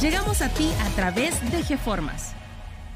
Llegamos a ti a través de GeFormas.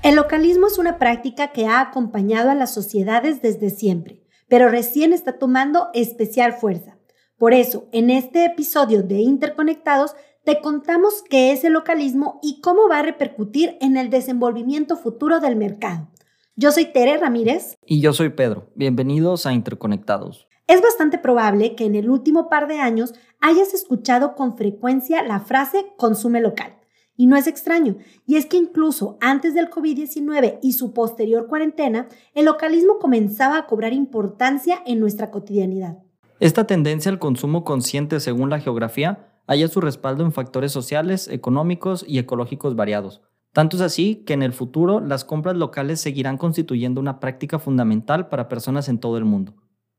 El localismo es una práctica que ha acompañado a las sociedades desde siempre, pero recién está tomando especial fuerza. Por eso, en este episodio de Interconectados, te contamos qué es el localismo y cómo va a repercutir en el desenvolvimiento futuro del mercado. Yo soy Tere Ramírez. Y yo soy Pedro. Bienvenidos a Interconectados. Es bastante probable que en el último par de años hayas escuchado con frecuencia la frase consume local. Y no es extraño, y es que incluso antes del COVID-19 y su posterior cuarentena, el localismo comenzaba a cobrar importancia en nuestra cotidianidad. Esta tendencia al consumo consciente según la geografía halla su respaldo en factores sociales, económicos y ecológicos variados. Tanto es así que en el futuro las compras locales seguirán constituyendo una práctica fundamental para personas en todo el mundo.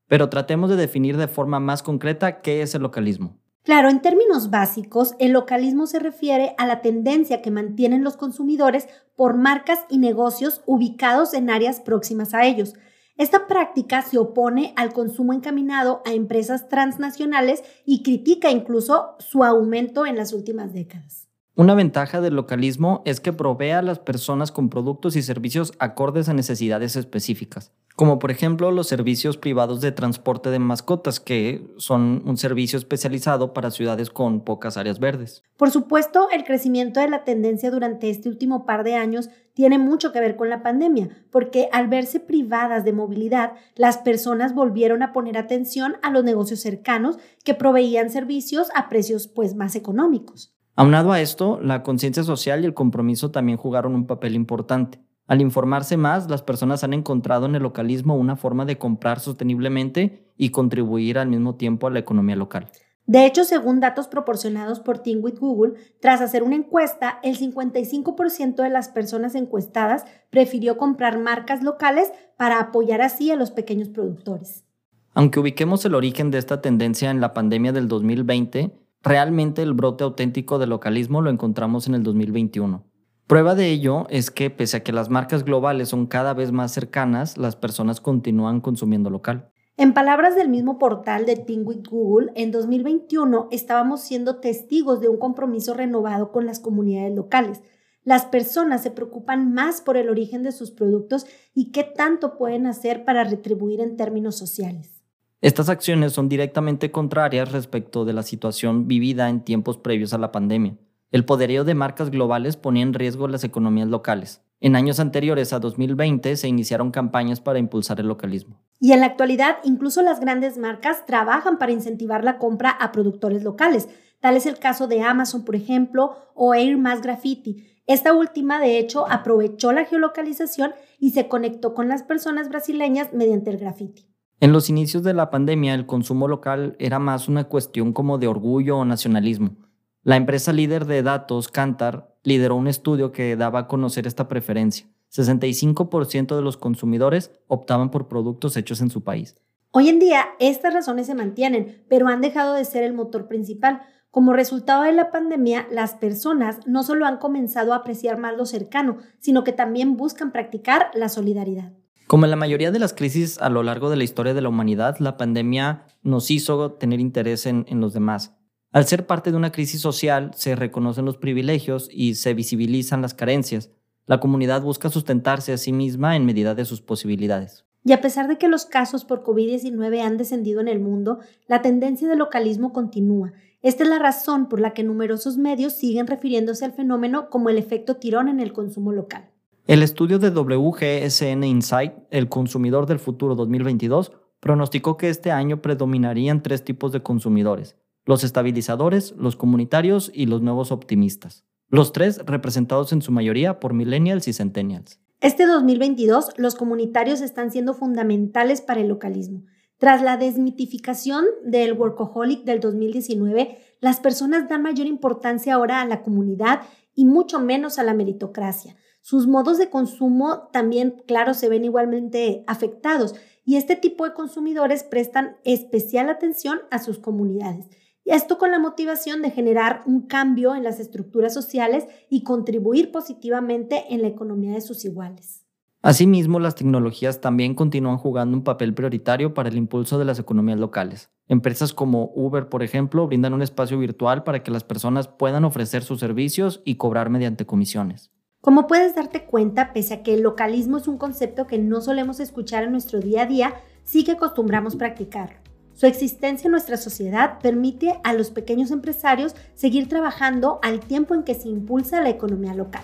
Pero tratemos de definir de forma más concreta qué es el localismo. Claro, en términos básicos, el localismo se refiere a la tendencia que mantienen los consumidores por marcas y negocios ubicados en áreas próximas a ellos, esta práctica se opone al consumo encaminado a empresas transnacionales y critica incluso su aumento en las últimas décadas. Una ventaja del localismo es que provee a las personas con productos y servicios acordes a necesidades específicas como por ejemplo los servicios privados de transporte de mascotas, que son un servicio especializado para ciudades con pocas áreas verdes. Por supuesto, el crecimiento de la tendencia durante este último par de años tiene mucho que ver con la pandemia, porque al verse privadas de movilidad, las personas volvieron a poner atención a los negocios cercanos que proveían servicios a precios pues más económicos. Aunado a esto, la conciencia social y el compromiso también jugaron un papel importante. Al informarse más, las personas han encontrado en el localismo una forma de comprar sosteniblemente y contribuir al mismo tiempo a la economía local. De hecho, según datos proporcionados por Team with Google, tras hacer una encuesta, el 55% de las personas encuestadas prefirió comprar marcas locales para apoyar así a los pequeños productores. Aunque ubiquemos el origen de esta tendencia en la pandemia del 2020, realmente el brote auténtico del localismo lo encontramos en el 2021. Prueba de ello es que pese a que las marcas globales son cada vez más cercanas, las personas continúan consumiendo local. En palabras del mismo portal de Think with Google, en 2021 estábamos siendo testigos de un compromiso renovado con las comunidades locales. Las personas se preocupan más por el origen de sus productos y qué tanto pueden hacer para retribuir en términos sociales. Estas acciones son directamente contrarias respecto de la situación vivida en tiempos previos a la pandemia. El poderío de marcas globales ponía en riesgo las economías locales. En años anteriores a 2020 se iniciaron campañas para impulsar el localismo. Y en la actualidad, incluso las grandes marcas trabajan para incentivar la compra a productores locales. Tal es el caso de Amazon, por ejemplo, o Air Mass Graffiti. Esta última, de hecho, aprovechó la geolocalización y se conectó con las personas brasileñas mediante el graffiti. En los inicios de la pandemia, el consumo local era más una cuestión como de orgullo o nacionalismo. La empresa líder de datos, Kantar, lideró un estudio que daba a conocer esta preferencia. 65% de los consumidores optaban por productos hechos en su país. Hoy en día, estas razones se mantienen, pero han dejado de ser el motor principal. Como resultado de la pandemia, las personas no solo han comenzado a apreciar más lo cercano, sino que también buscan practicar la solidaridad. Como en la mayoría de las crisis a lo largo de la historia de la humanidad, la pandemia nos hizo tener interés en, en los demás. Al ser parte de una crisis social, se reconocen los privilegios y se visibilizan las carencias. La comunidad busca sustentarse a sí misma en medida de sus posibilidades. Y a pesar de que los casos por COVID-19 han descendido en el mundo, la tendencia de localismo continúa. Esta es la razón por la que numerosos medios siguen refiriéndose al fenómeno como el efecto tirón en el consumo local. El estudio de WGSN Insight, El consumidor del futuro 2022, pronosticó que este año predominarían tres tipos de consumidores los estabilizadores, los comunitarios y los nuevos optimistas. Los tres representados en su mayoría por millennials y centennials. Este 2022, los comunitarios están siendo fundamentales para el localismo. Tras la desmitificación del workaholic del 2019, las personas dan mayor importancia ahora a la comunidad y mucho menos a la meritocracia. sus modos de consumo también, claro, se ven igualmente afectados y este tipo de consumidores prestan especial atención a sus comunidades. Y esto con la motivación de generar un cambio en las estructuras sociales y contribuir positivamente en la economía de sus iguales. Asimismo, las tecnologías también continúan jugando un papel prioritario para el impulso de las economías locales. Empresas como Uber, por ejemplo, brindan un espacio virtual para que las personas puedan ofrecer sus servicios y cobrar mediante comisiones. Como puedes darte cuenta, pese a que el localismo es un concepto que no solemos escuchar en nuestro día a día, sí que acostumbramos practicarlo. Su existencia en nuestra sociedad permite a los pequeños empresarios seguir trabajando al tiempo en que se impulsa la economía local.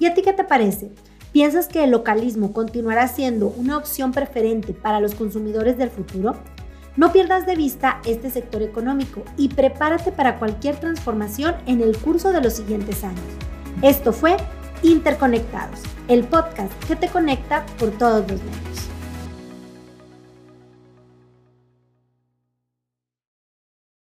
¿Y a ti qué te parece? ¿Piensas que el localismo continuará siendo una opción preferente para los consumidores del futuro? No pierdas de vista este sector económico y prepárate para cualquier transformación en el curso de los siguientes años. Esto fue Interconectados, el podcast que te conecta por todos los medios.